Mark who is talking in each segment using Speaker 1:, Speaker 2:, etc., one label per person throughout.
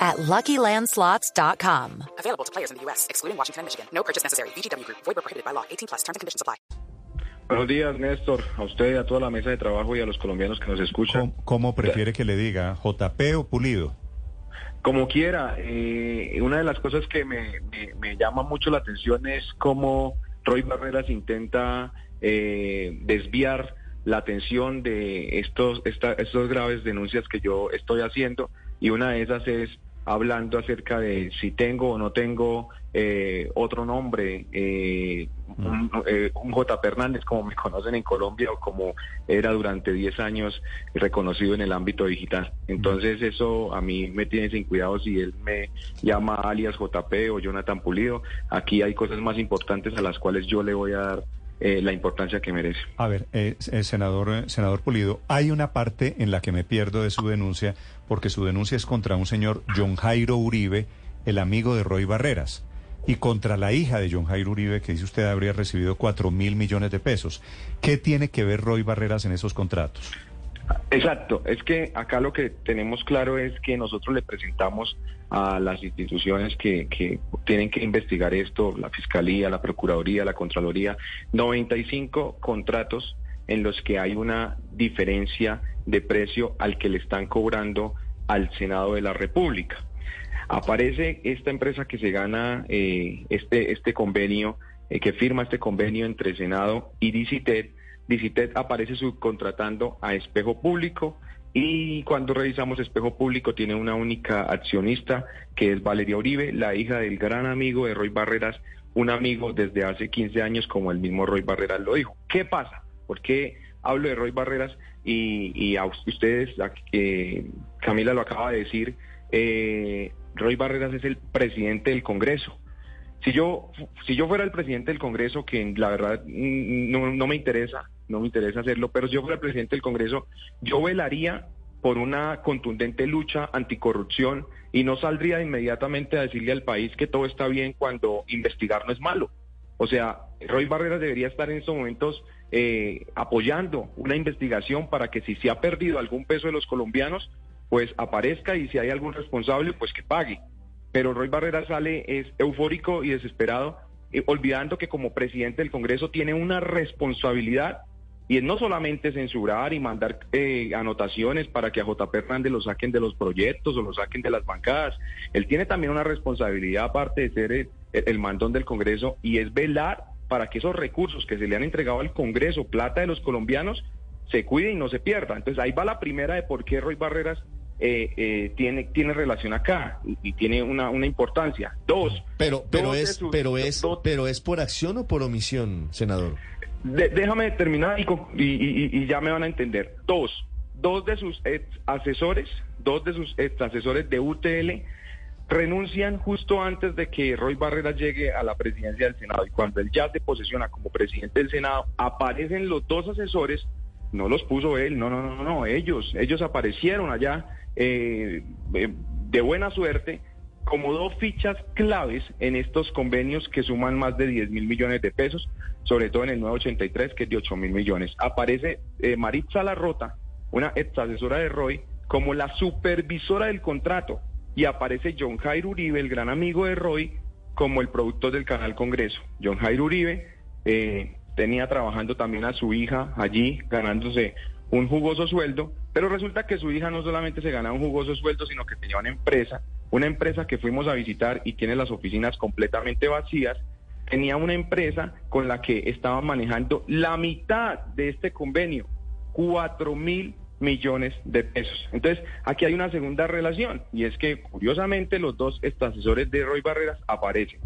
Speaker 1: at LuckyLandSlots.com.
Speaker 2: Available to players in the U.S., excluding Washington and Michigan. No purchase necessary. VGW Group. Void where prohibited by law. 18 plus. Terms and conditions apply.
Speaker 3: Buenos días, Néstor, a usted, a toda la mesa de trabajo y a los colombianos que nos escuchan.
Speaker 4: ¿Cómo, cómo prefiere que le diga, JP o Pulido?
Speaker 3: Como quiera, eh, una de las cosas que me, me- me llama mucho la atención es cómo Roy Barreras intenta eh, desviar la atención de estos, esta, estos graves denuncias que yo estoy haciendo y una de esas es hablando acerca de si tengo o no tengo eh, otro nombre, eh, un, eh, un J. Hernández, como me conocen en Colombia o como era durante 10 años reconocido en el ámbito digital. Entonces eso a mí me tiene sin cuidado si él me llama alias JP o Jonathan Pulido. Aquí hay cosas más importantes a las cuales yo le voy a dar eh, la importancia que merece.
Speaker 4: A ver, eh, eh, senador, eh, senador Pulido, hay una parte en la que me pierdo de su denuncia, porque su denuncia es contra un señor John Jairo Uribe, el amigo de Roy Barreras, y contra la hija de John Jairo Uribe, que dice usted habría recibido cuatro mil millones de pesos. ¿Qué tiene que ver Roy Barreras en esos contratos?
Speaker 3: Exacto, es que acá lo que tenemos claro es que nosotros le presentamos a las instituciones que, que tienen que investigar esto, la Fiscalía, la Procuraduría, la Contraloría, 95 contratos en los que hay una diferencia de precio al que le están cobrando al Senado de la República. Aparece esta empresa que se gana eh, este, este convenio, eh, que firma este convenio entre Senado y DICITED. DICITED aparece subcontratando a Espejo Público y cuando revisamos Espejo Público tiene una única accionista que es Valeria Uribe, la hija del gran amigo de Roy Barreras, un amigo desde hace 15 años como el mismo Roy Barreras lo dijo. ¿Qué pasa? ¿Por qué hablo de Roy Barreras y, y a ustedes, a- Camila lo acaba de decir, eh, Roy Barreras es el presidente del Congreso. Si yo, si yo fuera el presidente del Congreso, que la verdad mm, no, me interesa, no me interesa hacerlo, pero si yo fuera el presidente del Congreso, yo velaría por una contundente lucha anticorrupción y no saldría inmediatamente a decirle al país que todo está bien cuando investigar no es malo. O sea, Roy Barreras debería estar en estos momentos eh, apoyando una investigación para que si se ha perdido algún peso de los colombianos, pues aparezca y si hay algún responsable, pues que pague. Pero Roy Barreras sale es eufórico y desesperado, eh, olvidando que como presidente del Congreso tiene una responsabilidad y es no solamente censurar y mandar eh, anotaciones para que a JP Hernández lo saquen de los proyectos o lo saquen de las bancadas. Él tiene también una responsabilidad aparte de ser el, el mandón del Congreso y es velar para que esos recursos que se le han entregado al Congreso, plata de los colombianos, se cuide y no se pierda. Entonces ahí va la primera de por qué Roy Barreras eh, eh, tiene, tiene relación acá y, y tiene una, una importancia. Dos,
Speaker 5: Pero, pero
Speaker 3: dos
Speaker 5: es,
Speaker 3: sus-
Speaker 5: pero es,
Speaker 3: dos-
Speaker 5: pero es por acción o por omisión, senador.
Speaker 3: de- déjame terminar y, y- y- y ya me van a entender. Dos, dos de sus ex asesores, dos de sus ex asesores de UTL renuncian justo antes de que Roy Barreras llegue a la presidencia del Senado. Y cuando él ya se posesiona como presidente del Senado, aparecen los dos asesores, no los puso él, no, no, no, no, ellos, ellos aparecieron allá eh, eh, de buena suerte como dos fichas claves en estos convenios que suman más de 10 mil millones de pesos, sobre todo en el 983, que es de 8 mil millones. Aparece eh, Maritza Larrota, una ex asesora de Roy, como la supervisora del contrato, y aparece John Jairo Uribe, el gran amigo de Roy, como el productor del Canal Congreso. John Jairo Uribe eh, tenía trabajando también a su hija allí, ganándose un jugoso sueldo, pero resulta que su hija no solamente se ganaba un jugoso sueldo, sino que tenía una empresa, una empresa que fuimos a visitar y tiene las oficinas completamente vacías, tenía una empresa con la que estaba manejando la mitad de este convenio, cuatro mil millones de pesos. Entonces, aquí hay una segunda relación, y es que curiosamente los dos asesores de Roy Barreras aparecen.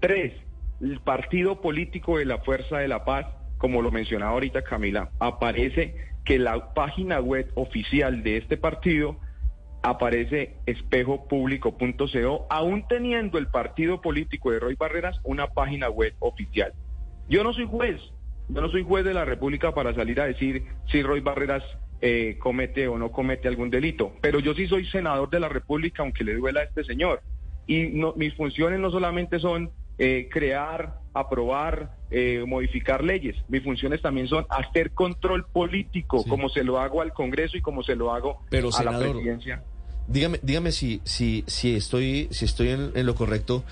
Speaker 3: Tres, el partido político de la Fuerza de la Paz, como lo mencionaba ahorita Camila, aparece que la página web oficial de este partido aparece espejopúblico.co, aún teniendo el partido político de Roy Barreras una página web oficial. Yo no soy juez, yo no soy juez de la República para salir a decir si Roy Barreras eh, comete o no comete algún delito, pero yo sí soy senador de la República, aunque le duela a este señor. Y no, mis funciones no solamente son eh, crear, aprobar, eh, modificar leyes. Mis funciones también son hacer control político,
Speaker 5: Sí.
Speaker 3: como se lo hago al Congreso y como se lo hago
Speaker 5: Pero,
Speaker 3: a la presidencia.
Speaker 5: Dígame, dígame si, si, si estoy, si estoy en, en lo correcto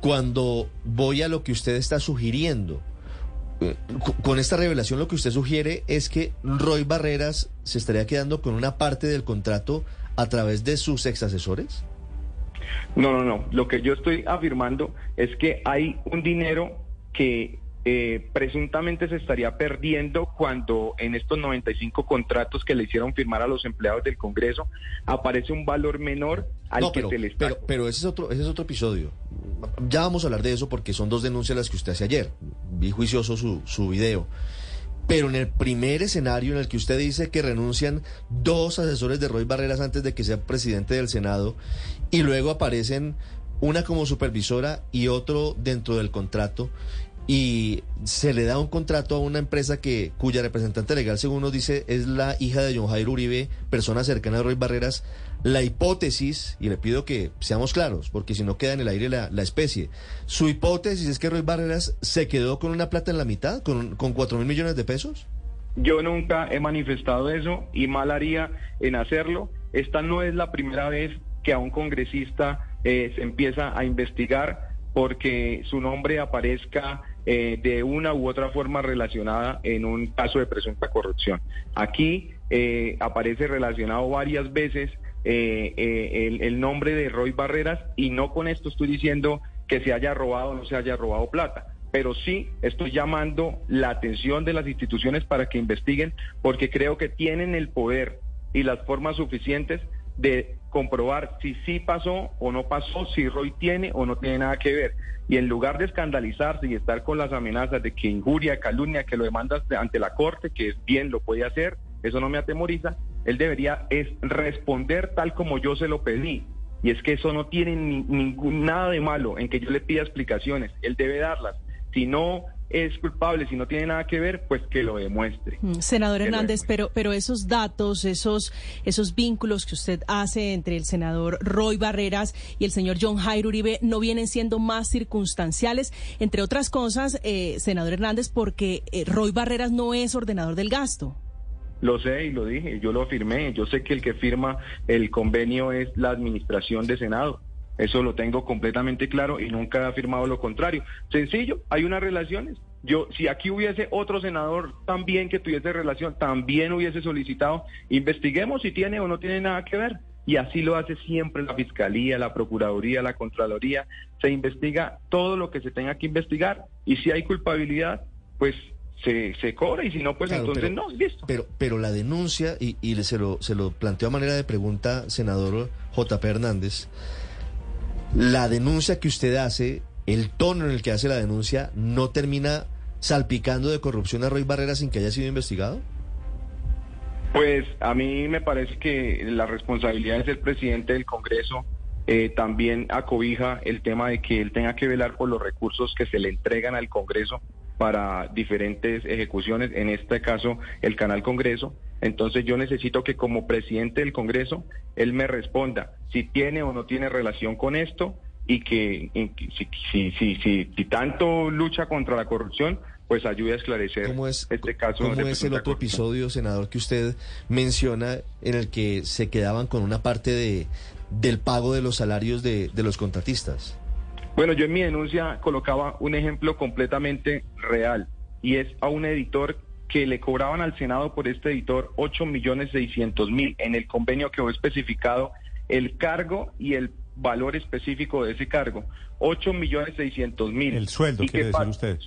Speaker 5: cuando voy a lo que usted está sugiriendo. Eh, Con esta revelación lo que usted sugiere es que Roy Barreras se estaría quedando con una parte del contrato a través de sus ex asesores.
Speaker 3: No, no, no. Lo que yo estoy afirmando es que hay un dinero que eh, presuntamente se estaría perdiendo cuando en estos 95 contratos que le hicieron firmar a los empleados del Congreso aparece un valor menor al
Speaker 5: no,
Speaker 3: que
Speaker 5: pero,
Speaker 3: se les está.
Speaker 5: pero, pero ese es otro, ese es otro episodio. Ya vamos a hablar de eso porque son dos denuncias las que usted hace ayer. Vi juicioso su, su video. Pero en el primer escenario en el que usted dice que renuncian dos asesores de Roy Barreras antes de que sea presidente del Senado y luego aparecen una como supervisora y otro dentro del contrato y se le da un contrato a una empresa que cuya representante legal, según nos dice, es la hija de John Jairo Uribe, persona cercana a Roy Barreras. La hipótesis, y le pido que seamos claros, porque si no queda en el aire la, la especie, su hipótesis es que Roy Barreras se quedó con una plata en la mitad, con, con 4 mil millones de pesos.
Speaker 3: Yo nunca he manifestado eso y mal haría en hacerlo. Esta no es la primera vez que a un congresista eh, se empieza a investigar porque su nombre aparezca eh, de una u otra forma relacionada en un caso de presunta corrupción. Aquí eh, aparece relacionado varias veces eh, el nombre de Roy Barreras y no con esto estoy diciendo que se haya robado o no se haya robado plata pero sí estoy llamando la atención de las instituciones para que investiguen, porque creo que tienen el poder y las formas suficientes de comprobar si sí pasó o no pasó, si Roy tiene o no tiene nada que ver. Y en lugar de escandalizarse y estar con las amenazas de que injuria, calumnia, que lo demandas ante la corte, que es bien, lo puede hacer, eso no me atemoriza, él debería es responder tal como yo se lo pedí. Y es que eso no tiene ni- ningún nada de malo en que yo le pida explicaciones. Él debe darlas. Si no es culpable, si no tiene nada que ver, pues que lo demuestre.
Speaker 6: Mm, Senador
Speaker 3: Que
Speaker 6: Hernández, pero, pero esos datos, esos, esos vínculos que usted hace entre el senador Roy Barreras y el señor John Jairo Uribe no vienen siendo más circunstanciales, entre otras cosas, eh, senador Hernández, porque eh, Roy Barreras no es ordenador del gasto.
Speaker 3: Lo sé y lo dije, yo lo firmé. Yo sé que el que firma el convenio es la administración de Senado. Eso lo tengo completamente claro y nunca he afirmado lo contrario. Sencillo, hay unas relaciones. Yo, si aquí hubiese otro senador también que tuviese relación, también hubiese solicitado, investiguemos si tiene o no tiene nada que ver. Y así lo hace siempre la Fiscalía, la Procuraduría, la Contraloría. Se investiga todo lo que se tenga que investigar y si hay culpabilidad, pues se, se cobra y si no, pues
Speaker 5: Claro,
Speaker 3: entonces
Speaker 5: pero-
Speaker 3: no, listo.
Speaker 5: Pero, pero la denuncia, y, y se, lo, se lo planteo a manera de pregunta, senador JP Hernández, la denuncia que usted hace, el tono en el que hace la denuncia, ¿no termina salpicando de corrupción a Roy Barrera sin que haya sido investigado?
Speaker 3: Pues a mí me parece que la responsabilidad de ser presidente del Congreso eh, también acobija el tema de que él tenga que velar por los recursos que se le entregan al Congreso para diferentes ejecuciones, en este caso el Canal Congreso. Entonces yo necesito que como presidente del Congreso él me responda si tiene o no tiene relación con esto y que, si, si, si, si, si tanto lucha contra la corrupción, pues ayude a esclarecer
Speaker 5: ¿Cómo es,
Speaker 3: este caso.
Speaker 5: cómo es el otro
Speaker 3: corrupción.
Speaker 5: episodio, senador, que usted menciona en el que se quedaban con una parte de, del pago de los salarios de, de los contratistas?
Speaker 3: Bueno, yo en mi denuncia colocaba un ejemplo completamente real y es a un editor que le cobraban al Senado por este editor 8 millones 600 mil. En el convenio quedó especificado el cargo y el valor específico de ese cargo, 8 millones 600 mil.
Speaker 4: El sueldo,
Speaker 3: ¿Y
Speaker 4: quiere
Speaker 3: qué
Speaker 4: decir usted.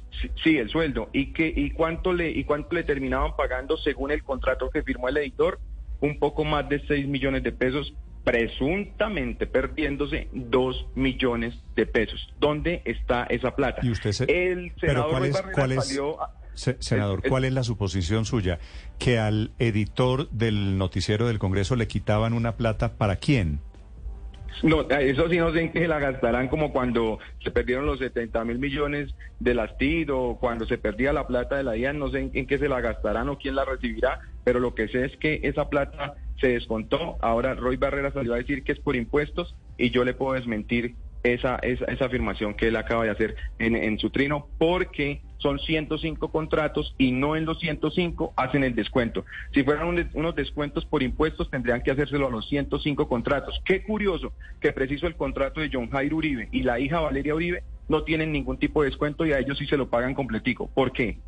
Speaker 3: Sí, el sueldo. ¿Y, qué, y, cuánto le, ¿Y cuánto le terminaban pagando según el contrato que firmó el editor? Un poco más de 6 millones de pesos, presuntamente perdiéndose 2 millones de pesos. ¿Dónde está esa plata?
Speaker 4: Y usted se-
Speaker 3: El
Speaker 4: pero
Speaker 3: senador
Speaker 4: ¿cuál es-
Speaker 3: Barreras
Speaker 4: cuál es-
Speaker 3: salió a-
Speaker 4: Se- senador, ¿cuál es la suposición suya? ¿Que al editor del noticiero del Congreso le quitaban una plata para quién?
Speaker 3: No, eso sí no sé en qué la gastarán como cuando se perdieron los 70 mil millones de las TID o cuando se perdía la plata de la DIAN, no sé en, en, qué se la gastarán o quién la recibirá, pero lo que sé es que esa plata se descontó. Ahora Roy Barrera salió a decir que es por impuestos y yo le puedo desmentir esa, esa, esa afirmación que él acaba de hacer en, en su trino, porque son 105 contratos y no en los 105 hacen el descuento. Si fueran un, unos descuentos por impuestos, tendrían que hacérselo a los 105 contratos. Qué curioso que preciso el contrato de John Jairo Uribe y la hija Valeria Uribe no tienen ningún tipo de descuento y a ellos sí se lo pagan completico. ¿Por qué?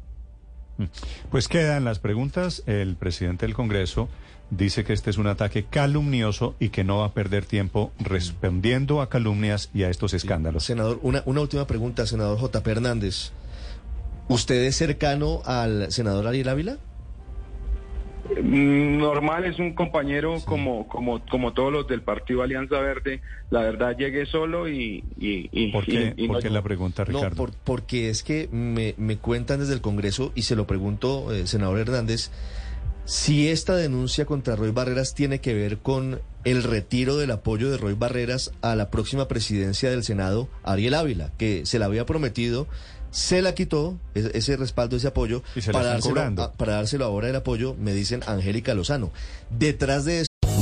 Speaker 4: Pues quedan las preguntas. El presidente del Congreso dice que este es un ataque calumnioso y que no va a perder tiempo respondiendo a calumnias y a estos escándalos.
Speaker 5: Senador, una, una última pregunta, senador J. Hernández. ¿Usted es cercano al senador Ariel Ávila?
Speaker 3: Normal, es un compañero sí. como, como, como todos los del Partido Alianza Verde. La verdad, llegué solo y... y, y
Speaker 4: ¿Por qué,
Speaker 3: y, y
Speaker 4: ¿Por
Speaker 3: no,
Speaker 4: qué la pregunta, Ricardo?
Speaker 5: No, por, porque es que me, me, cuentan desde el Congreso, y se lo pregunto, eh, senador Hernández, si esta denuncia contra Roy Barreras tiene que ver con el retiro del apoyo de Roy Barreras a la próxima presidencia del Senado, Ariel Ávila, que se le había prometido se la quitó ese, respaldo, ese apoyo, para dárselo, a, para dárselo ahora el apoyo, me dicen Angélica Lozano. Detrás de eso.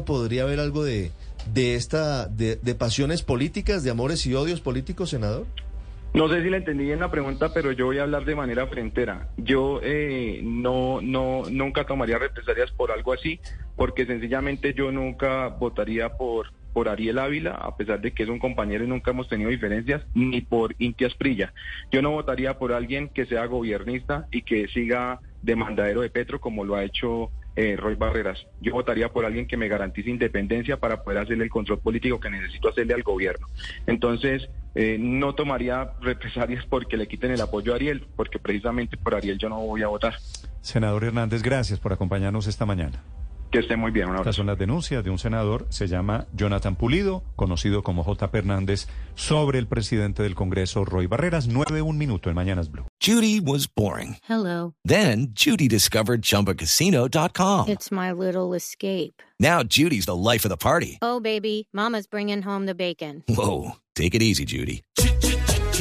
Speaker 5: ¿Podría haber algo de, de esta, de, pasiones políticas, de amores y odios políticos, senador?
Speaker 3: No sé si le entendí bien la pregunta, pero yo voy a hablar de manera frentera. Yo eh, no, no, nunca tomaría represalias por algo así, porque sencillamente yo nunca votaría por, por Ariel Ávila, a pesar de que es un compañero y nunca hemos tenido diferencias, ni por Inti Asprilla. Yo no votaría por alguien que sea gobernista y que siga demandadero de Petro como lo ha hecho eh, Roy Barreras. Yo votaría por alguien que me garantice independencia para poder hacerle el control político que necesito hacerle al gobierno. Entonces, eh, no tomaría represalias porque le quiten el apoyo a Ariel, porque precisamente por Ariel yo no voy a votar.
Speaker 4: Senador Hernández, gracias por acompañarnos esta mañana.
Speaker 3: Que esté muy bien.
Speaker 4: Estas son las denuncias de un senador, se llama Jonathan Pulido, conocido como J. Hernández, sobre el presidente del Congreso, Roy Barreras. Nueve, un minuto en Mañanas Blue.
Speaker 7: Judy was boring.
Speaker 8: Hello.
Speaker 7: Then Judy discovered ChumbaCasino.com.
Speaker 8: It's my little escape.
Speaker 7: Now Judy's the life of the party.
Speaker 8: Oh, baby, mama's bringing home the bacon.
Speaker 7: Whoa, take it easy, Judy.